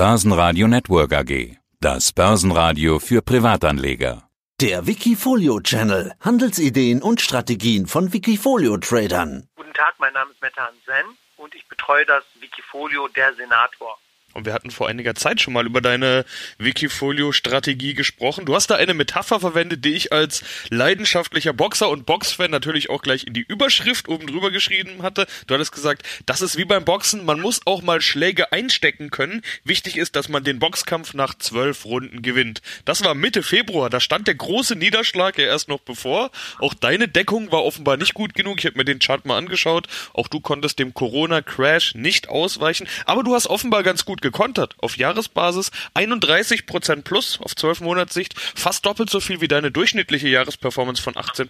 Börsenradio Network AG. Das Börsenradio für Privatanleger. Der Wikifolio Channel. Handelsideen und Strategien von Wikifolio Tradern. Guten Tag, mein Name ist Meta Hansen und ich betreue das Wikifolio Der Senator. Und wir hatten vor einiger Zeit schon mal über deine Wikifolio-Strategie gesprochen. Du hast da eine Metapher verwendet, die ich als leidenschaftlicher Boxer und Boxfan natürlich auch gleich in die Überschrift oben drüber geschrieben hatte. Du hattest gesagt, das ist wie beim Boxen, man muss auch mal Schläge einstecken können. Wichtig ist, dass man den Boxkampf nach zwölf Runden gewinnt. Das war Mitte Februar, da stand der große Niederschlag ja erst noch bevor. Auch deine Deckung war offenbar nicht gut genug. Ich habe mir den Chart mal angeschaut. Auch du konntest dem Corona-Crash nicht ausweichen. Aber du hast offenbar ganz gut gekontert. Auf Jahresbasis 31% plus auf 12 Monatssicht, fast doppelt so viel wie deine durchschnittliche Jahresperformance von 18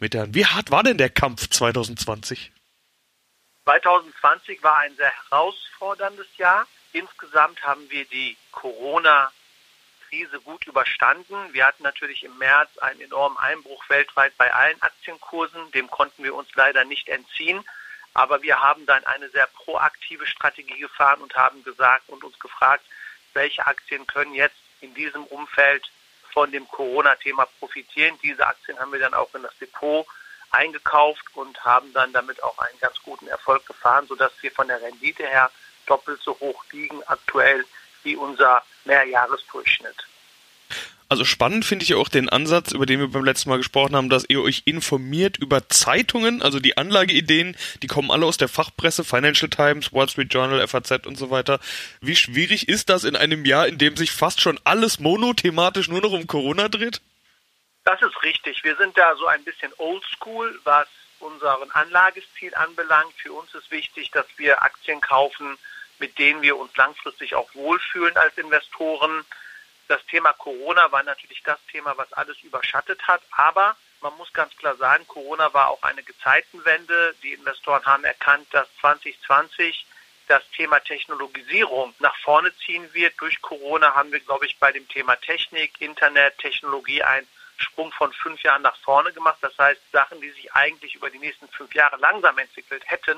Mit der, wie hart war denn der Kampf 2020? 2020 war ein sehr herausforderndes Jahr. Insgesamt haben wir die Corona-Krise gut überstanden. Wir hatten natürlich im März einen enormen Einbruch weltweit bei allen Aktienkursen. Dem konnten wir uns leider nicht entziehen. Aber wir haben dann eine sehr proaktive Strategie gefahren und haben gesagt und uns gefragt, welche Aktien können jetzt in diesem Umfeld von dem Corona-Thema profitieren. Diese Aktien haben wir dann auch in das Depot eingekauft und haben dann damit auch einen ganz guten Erfolg gefahren, sodass wir von der Rendite her doppelt so hoch liegen aktuell wie unser Mehrjahresdurchschnitt. Also spannend finde ich auch den Ansatz, über den wir beim letzten Mal gesprochen haben, dass ihr euch informiert über Zeitungen, also die Anlageideen, die kommen alle aus der Fachpresse, Financial Times, Wall Street Journal, FAZ und so weiter. Wie schwierig ist das in einem Jahr, in dem sich fast schon alles monothematisch nur noch um Corona dreht? Das ist richtig. Wir sind da so ein bisschen oldschool, was unseren Anlagestil anbelangt. Für uns ist wichtig, dass wir Aktien kaufen, mit denen wir uns langfristig auch wohlfühlen als Investoren das Thema Corona war natürlich das Thema, was alles überschattet hat. Aber man muss ganz klar sagen, Corona war auch eine Gezeitenwende. Die Investoren haben erkannt, dass 2020 das Thema Technologisierung nach vorne ziehen wird. Durch Corona haben wir, glaube ich, bei dem Thema Technik, Internet, Technologie einen Sprung von fünf Jahren nach vorne gemacht. Das heißt, Sachen, die sich eigentlich über die nächsten fünf Jahre langsam entwickelt hätten,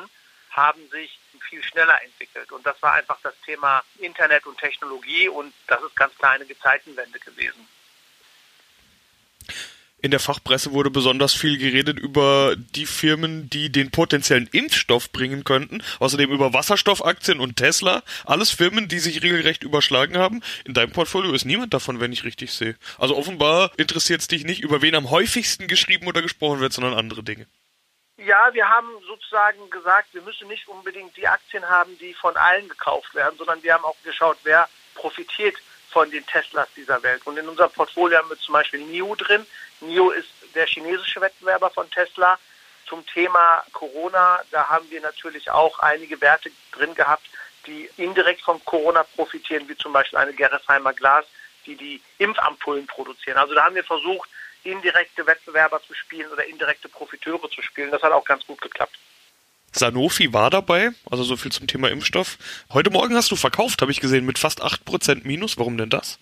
haben sich viel schneller entwickelt. Und das war einfach das Thema Internet und Technologie und das ist ganz klar eine Gezeitenwende gewesen. In der Fachpresse wurde besonders viel geredet über die Firmen, die den potenziellen Impfstoff bringen könnten. Außerdem über Wasserstoffaktien und Tesla. Alles Firmen, die sich regelrecht überschlagen haben. In deinem Portfolio ist niemand davon, wenn ich richtig sehe. Also offenbar interessiert es dich nicht, über wen am häufigsten geschrieben oder gesprochen wird, sondern andere Dinge. Ja, wir haben sozusagen gesagt, wir müssen nicht unbedingt die Aktien haben, die von allen gekauft werden, sondern wir haben auch geschaut, wer profitiert von den Teslas dieser Welt. Und in unserem Portfolio haben wir zum Beispiel NIO drin. NIO ist der chinesische Wettbewerber von Tesla. Zum Thema Corona, da haben wir natürlich auch einige Werte drin gehabt, die indirekt von Corona profitieren, wie zum Beispiel eine Gerresheimer Glas, die die Impfampullen produzieren. Also da haben wir versucht, indirekte Wettbewerber zu spielen oder indirekte Profiteure zu spielen. Das hat auch ganz gut geklappt. Sanofi war dabei, also so viel zum Thema Impfstoff. Heute Morgen hast du verkauft, habe ich gesehen, mit fast 8% Minus. Warum denn das?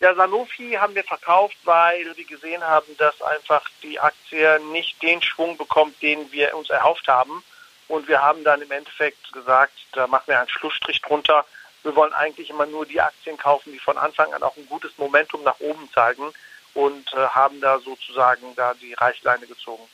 Ja, Sanofi haben wir verkauft, weil wir gesehen haben, dass einfach die Aktie nicht den Schwung bekommt, den wir uns erhofft haben. Und wir haben dann im Endeffekt gesagt, da machen wir einen Schlussstrich drunter. Wir wollen eigentlich immer nur die Aktien kaufen, die von Anfang an auch ein gutes Momentum nach oben zeigen und äh, haben da sozusagen da die Reichleine gezogen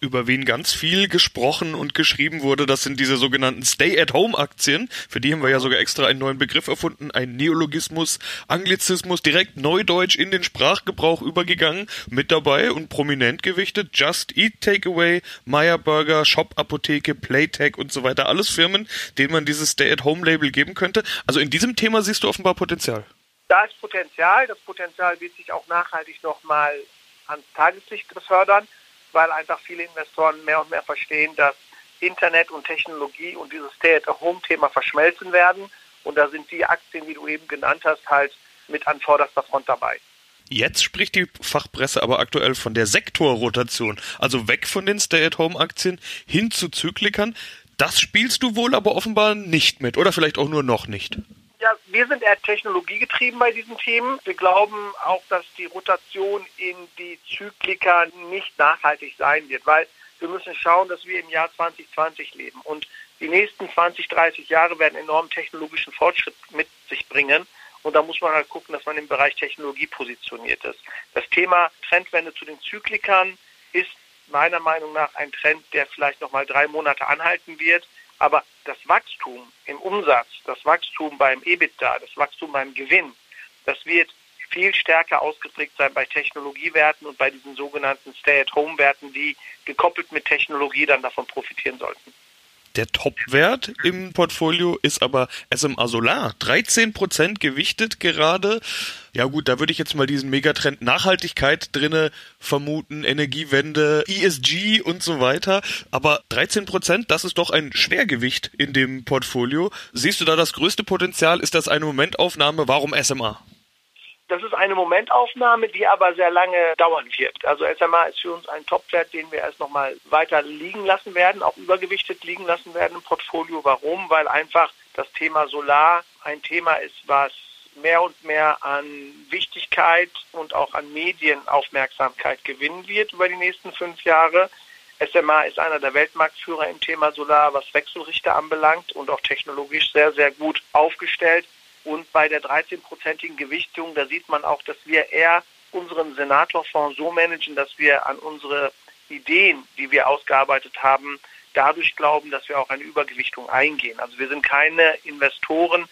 über wen ganz viel gesprochen und geschrieben wurde, das sind diese sogenannten Stay-at-Home-Aktien. Für die haben wir ja sogar extra einen neuen Begriff erfunden, ein Neologismus, Anglizismus, direkt Neudeutsch in den Sprachgebrauch übergegangen, mit dabei und prominent gewichtet. Just Eat Takeaway, Meyer Burger, Shop Apotheke, Playtech und so weiter. Alles Firmen, denen man dieses Stay-at-Home-Label geben könnte. Also in diesem Thema siehst du offenbar Potenzial da ist Potenzial. Das Potenzial wird sich auch nachhaltig nochmal ans Tageslicht befördern, weil einfach viele Investoren mehr und mehr verstehen, dass Internet und Technologie und dieses Stay-at-Home-Thema verschmelzen werden. Und da sind die Aktien, wie du eben genannt hast, halt mit an vorderster Front dabei. Jetzt spricht die Fachpresse aber aktuell von der Sektorrotation, also weg von den Stay-at-Home-Aktien hin zu Zyklikern. Das spielst du wohl aber offenbar nicht mit oder vielleicht auch nur noch nicht. Wir sind eher technologiegetrieben bei diesen Themen. Wir glauben auch, dass die Rotation in die Zyklika nicht nachhaltig sein wird, weil wir müssen schauen, dass wir im Jahr 2020 leben. Und Die nächsten 20, 30 Jahre werden enormen technologischen Fortschritt mit sich bringen. Und da muss man halt gucken, dass man im Bereich Technologie positioniert ist. Das Thema Trendwende zu den Zyklikern ist meiner Meinung nach ein Trend, der vielleicht noch mal drei Monate anhalten wird. Aber das Wachstum im Umsatz, das Wachstum beim EBITDA, das Wachstum beim Gewinn, das wird viel stärker ausgeprägt sein bei Technologiewerten und bei diesen sogenannten Stay-at-Home-Werten, die gekoppelt mit Technologie dann davon profitieren sollten. Der Top-Wert im Portfolio ist aber SMA Solar. 13% gewichtet gerade. Ja gut, da würde ich jetzt mal diesen Megatrend Nachhaltigkeit drinne vermuten, Energiewende, ESG und so weiter. Aber 13%, das ist doch ein Schwergewicht in dem Portfolio. Siehst du da das größte Potenzial? Ist das eine Momentaufnahme? Warum SMA? Das ist eine Momentaufnahme, die aber sehr lange dauern wird. Also SMA ist für uns ein Topwert, den wir erst nochmal weiter liegen lassen werden, auch übergewichtet liegen lassen werden im Portfolio. Warum? Weil einfach das Thema Solar ein Thema ist, was mehr und mehr an Wichtigkeit und auch an Medienaufmerksamkeit gewinnen wird über die nächsten fünf Jahre. SMA ist einer der Weltmarktführer im Thema Solar, was Wechselrichter anbelangt und auch technologisch sehr, sehr gut aufgestellt. Und bei der 13-prozentigen Gewichtung, da sieht man auch, dass wir eher unseren Senatorfonds so managen, dass wir an unsere Ideen, die wir ausgearbeitet haben, dadurch glauben, dass wir auch eine Übergewichtung eingehen. Also wir sind keine Investoren,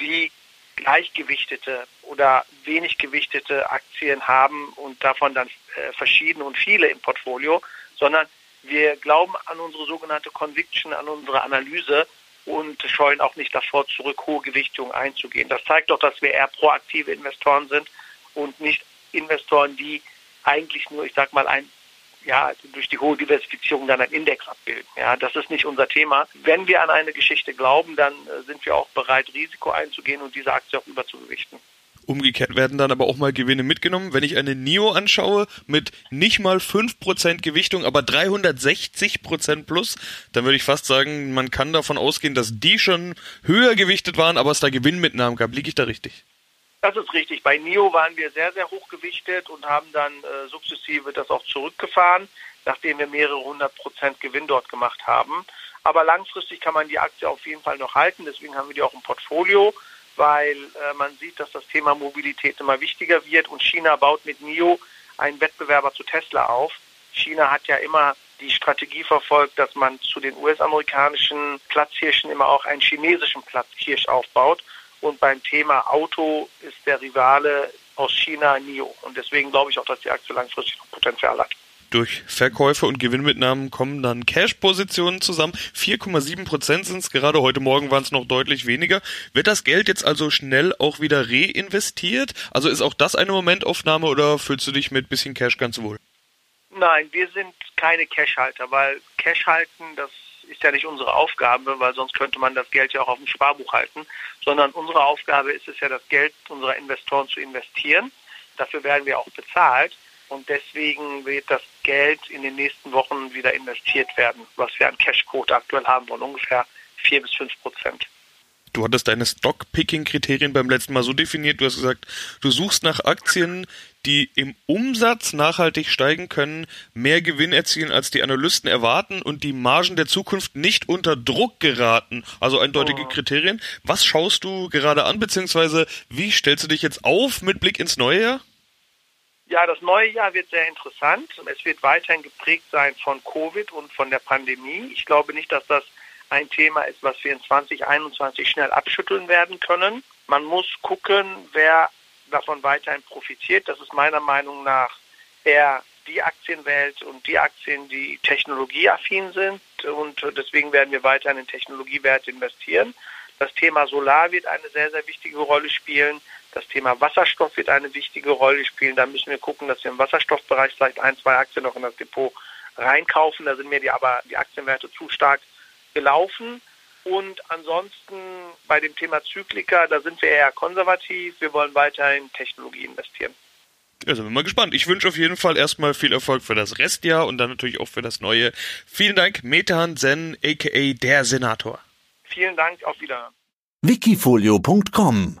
die gleichgewichtete oder wenig gewichtete Aktien haben und davon dann äh, verschiedene und viele im Portfolio, sondern wir glauben an unsere sogenannte Conviction, an unsere Analyse und scheuen auch nicht davor zurück, hohe Gewichtungen einzugehen. Das zeigt doch, dass wir eher proaktive Investoren sind und nicht Investoren, die eigentlich nur, ich sag mal, ein ja, durch die hohe Diversifizierung dann einen Index abbilden. Ja, das ist nicht unser Thema. Wenn wir an eine Geschichte glauben, dann äh, sind wir auch bereit, Risiko einzugehen und diese Aktie auch überzugewichten. Umgekehrt werden dann aber auch mal Gewinne mitgenommen. Wenn ich eine NIO anschaue mit nicht mal 5% Gewichtung, aber 360% plus, dann würde ich fast sagen, man kann davon ausgehen, dass die schon höher gewichtet waren, aber es da Gewinnmitnahmen gab. Liege ich da richtig? Das ist richtig. Bei NIO waren wir sehr, sehr hoch gewichtet und haben dann äh, sukzessive das auch zurückgefahren, nachdem wir mehrere hundert Prozent Gewinn dort gemacht haben. Aber langfristig kann man die Aktie auf jeden Fall noch halten. Deswegen haben wir die auch im Portfolio weil äh, man sieht, dass das Thema Mobilität immer wichtiger wird und China baut mit NIO einen Wettbewerber zu Tesla auf. China hat ja immer die Strategie verfolgt, dass man zu den US-amerikanischen Platzhirschen immer auch einen chinesischen Platzhirsch aufbaut. Und beim Thema Auto ist der Rivale aus China NIO. Und deswegen glaube ich auch, dass die Aktie langfristig noch Potenzial hat. Durch Verkäufe und Gewinnmitnahmen kommen dann Cash-Positionen zusammen. 4,7 Prozent sind es gerade. Heute Morgen waren es noch deutlich weniger. Wird das Geld jetzt also schnell auch wieder reinvestiert? Also ist auch das eine Momentaufnahme oder fühlst du dich mit bisschen Cash ganz wohl? Nein, wir sind keine Cash-Halter, weil Cash halten, das ist ja nicht unsere Aufgabe, weil sonst könnte man das Geld ja auch auf dem Sparbuch halten, sondern unsere Aufgabe ist es ja, das Geld unserer Investoren zu investieren. Dafür werden wir auch bezahlt. Und deswegen wird das Geld in den nächsten Wochen wieder investiert werden, was wir an Cashquote aktuell haben von ungefähr 4 bis 5 Prozent. Du hattest deine Stock-Picking-Kriterien beim letzten Mal so definiert, du hast gesagt, du suchst nach Aktien, die im Umsatz nachhaltig steigen können, mehr Gewinn erzielen, als die Analysten erwarten und die Margen der Zukunft nicht unter Druck geraten. Also eindeutige oh. Kriterien. Was schaust du gerade an, beziehungsweise wie stellst du dich jetzt auf mit Blick ins neue Jahr? Ja, das neue Jahr wird sehr interessant. Es wird weiterhin geprägt sein von Covid und von der Pandemie. Ich glaube nicht, dass das ein Thema ist, was wir in 2021 schnell abschütteln werden können. Man muss gucken, wer davon weiterhin profitiert. Das ist meiner Meinung nach eher die Aktienwelt und die Aktien, die technologieaffin sind. Und deswegen werden wir weiterhin in Technologiewerte investieren. Das Thema Solar wird eine sehr, sehr wichtige Rolle spielen. Das Thema Wasserstoff wird eine wichtige Rolle spielen. Da müssen wir gucken, dass wir im Wasserstoffbereich vielleicht ein, zwei Aktien noch in das Depot reinkaufen. Da sind mir die aber die Aktienwerte zu stark gelaufen. Und ansonsten bei dem Thema Zyklika, da sind wir eher konservativ. Wir wollen weiterhin Technologie investieren. Ja, sind wir mal gespannt. Ich wünsche auf jeden Fall erstmal viel Erfolg für das Restjahr und dann natürlich auch für das neue. Vielen Dank, Metehan Zen, aka der Senator. Vielen Dank, auf Wiederhören. Wikifolio.com